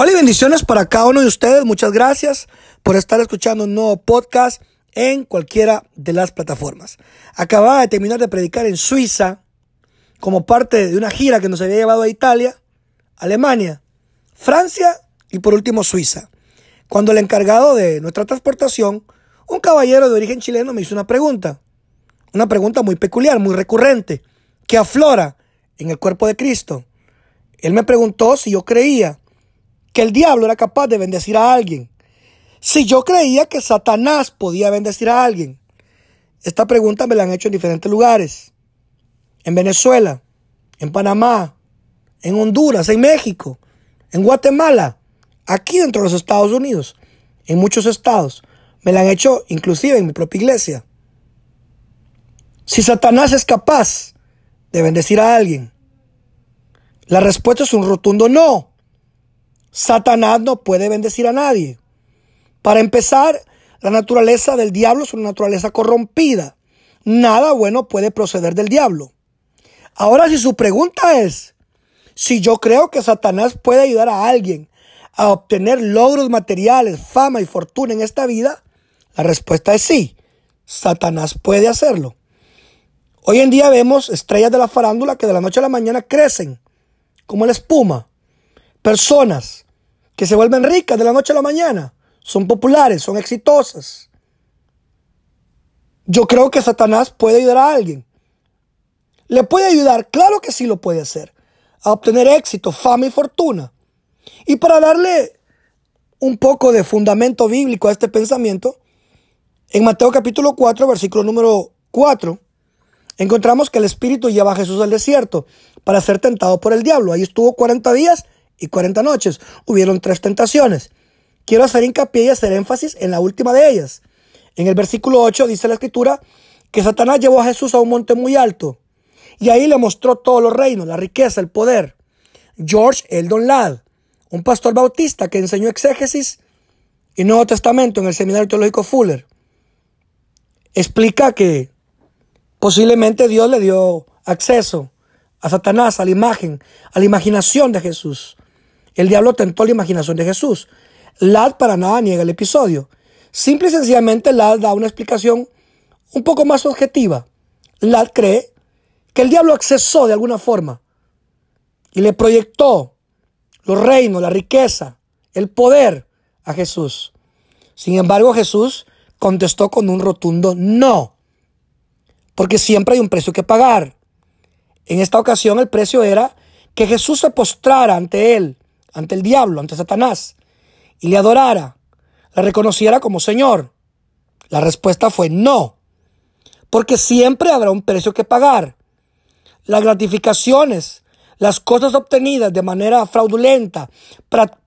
Hola y bendiciones para cada uno de ustedes. Muchas gracias por estar escuchando un nuevo podcast en cualquiera de las plataformas. Acababa de terminar de predicar en Suiza como parte de una gira que nos había llevado a Italia, Alemania, Francia y por último Suiza. Cuando el encargado de nuestra transportación, un caballero de origen chileno, me hizo una pregunta. Una pregunta muy peculiar, muy recurrente, que aflora en el cuerpo de Cristo. Él me preguntó si yo creía que el diablo era capaz de bendecir a alguien. Si yo creía que Satanás podía bendecir a alguien. Esta pregunta me la han hecho en diferentes lugares. En Venezuela, en Panamá, en Honduras, en México, en Guatemala, aquí dentro de los Estados Unidos, en muchos estados. Me la han hecho inclusive en mi propia iglesia. Si Satanás es capaz de bendecir a alguien, la respuesta es un rotundo no. Satanás no puede bendecir a nadie. Para empezar, la naturaleza del diablo es una naturaleza corrompida. Nada bueno puede proceder del diablo. Ahora, si su pregunta es, si yo creo que Satanás puede ayudar a alguien a obtener logros materiales, fama y fortuna en esta vida, la respuesta es sí. Satanás puede hacerlo. Hoy en día vemos estrellas de la farándula que de la noche a la mañana crecen como la espuma. Personas que se vuelven ricas de la noche a la mañana. Son populares, son exitosas. Yo creo que Satanás puede ayudar a alguien. ¿Le puede ayudar? Claro que sí lo puede hacer. A obtener éxito, fama y fortuna. Y para darle un poco de fundamento bíblico a este pensamiento, en Mateo capítulo 4, versículo número 4, encontramos que el Espíritu lleva a Jesús al desierto para ser tentado por el diablo. Ahí estuvo 40 días y 40 noches. Hubieron tres tentaciones. Quiero hacer hincapié y hacer énfasis en la última de ellas. En el versículo 8 dice la escritura que Satanás llevó a Jesús a un monte muy alto y ahí le mostró todos los reinos, la riqueza, el poder. George Eldon Ladd, un pastor bautista que enseñó exégesis y Nuevo Testamento en el Seminario Teológico Fuller, explica que posiblemente Dios le dio acceso a Satanás, a la imagen, a la imaginación de Jesús. El diablo tentó la imaginación de Jesús. Lad para nada niega el episodio. Simple y sencillamente Lad da una explicación un poco más objetiva. Lad cree que el diablo accesó de alguna forma y le proyectó los reinos, la riqueza, el poder a Jesús. Sin embargo, Jesús contestó con un rotundo no, porque siempre hay un precio que pagar. En esta ocasión el precio era que Jesús se postrara ante él ante el diablo, ante Satanás, y le adorara, le reconociera como Señor? La respuesta fue no, porque siempre habrá un precio que pagar. Las gratificaciones, las cosas obtenidas de manera fraudulenta,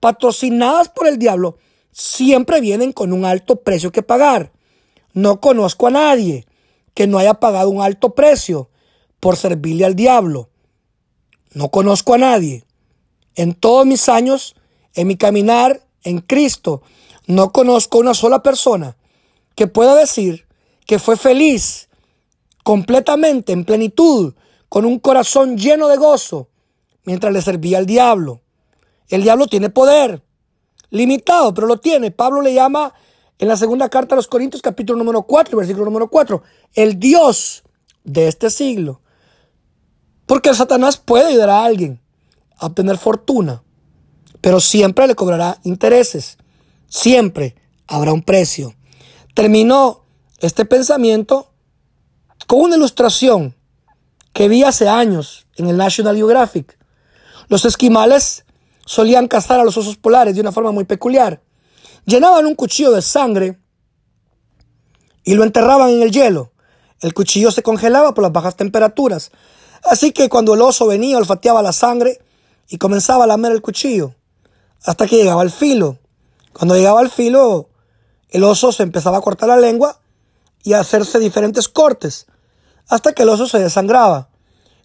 patrocinadas por el diablo, siempre vienen con un alto precio que pagar. No conozco a nadie que no haya pagado un alto precio por servirle al diablo. No conozco a nadie en todos mis años, en mi caminar en Cristo, no conozco una sola persona que pueda decir que fue feliz completamente, en plenitud, con un corazón lleno de gozo, mientras le servía al diablo. El diablo tiene poder, limitado, pero lo tiene. Pablo le llama en la segunda carta a los Corintios, capítulo número 4, versículo número 4, el Dios de este siglo. Porque Satanás puede ayudar a alguien obtener fortuna, pero siempre le cobrará intereses. Siempre habrá un precio. Terminó este pensamiento con una ilustración que vi hace años en el National Geographic. Los esquimales solían cazar a los osos polares de una forma muy peculiar. Llenaban un cuchillo de sangre y lo enterraban en el hielo. El cuchillo se congelaba por las bajas temperaturas. Así que cuando el oso venía, olfateaba la sangre, y comenzaba a lamer el cuchillo hasta que llegaba al filo. Cuando llegaba al filo, el oso se empezaba a cortar la lengua y a hacerse diferentes cortes hasta que el oso se desangraba.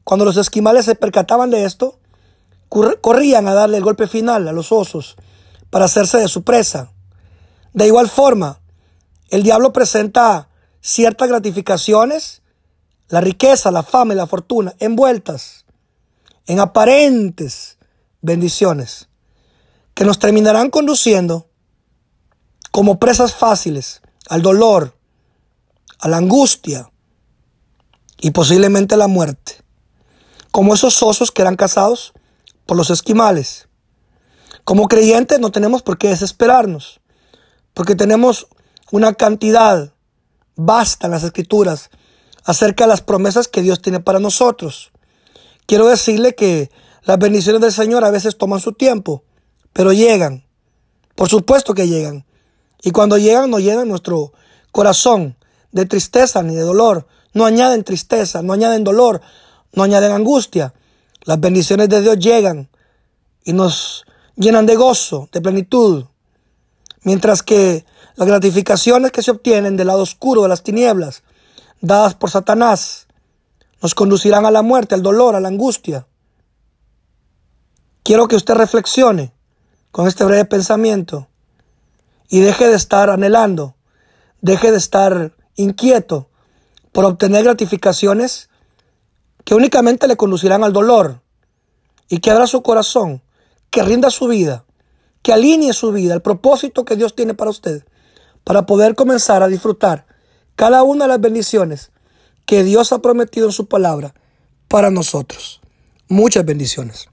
Cuando los esquimales se percataban de esto, corrían a darle el golpe final a los osos para hacerse de su presa. De igual forma, el diablo presenta ciertas gratificaciones, la riqueza, la fama y la fortuna envueltas en aparentes bendiciones. que nos terminarán conduciendo como presas fáciles al dolor, a la angustia y posiblemente a la muerte, como esos osos que eran cazados por los esquimales. Como creyentes no tenemos por qué desesperarnos, porque tenemos una cantidad vasta en las escrituras acerca de las promesas que Dios tiene para nosotros. Quiero decirle que las bendiciones del Señor a veces toman su tiempo, pero llegan. Por supuesto que llegan. Y cuando llegan no llenan nuestro corazón de tristeza ni de dolor. No añaden tristeza, no añaden dolor, no añaden angustia. Las bendiciones de Dios llegan y nos llenan de gozo, de plenitud. Mientras que las gratificaciones que se obtienen del lado oscuro de las tinieblas, dadas por Satanás, nos conducirán a la muerte, al dolor, a la angustia. Quiero que usted reflexione con este breve pensamiento y deje de estar anhelando, deje de estar inquieto por obtener gratificaciones que únicamente le conducirán al dolor y que abra su corazón, que rinda su vida, que alinee su vida al propósito que Dios tiene para usted, para poder comenzar a disfrutar cada una de las bendiciones que Dios ha prometido en su palabra para nosotros. Muchas bendiciones.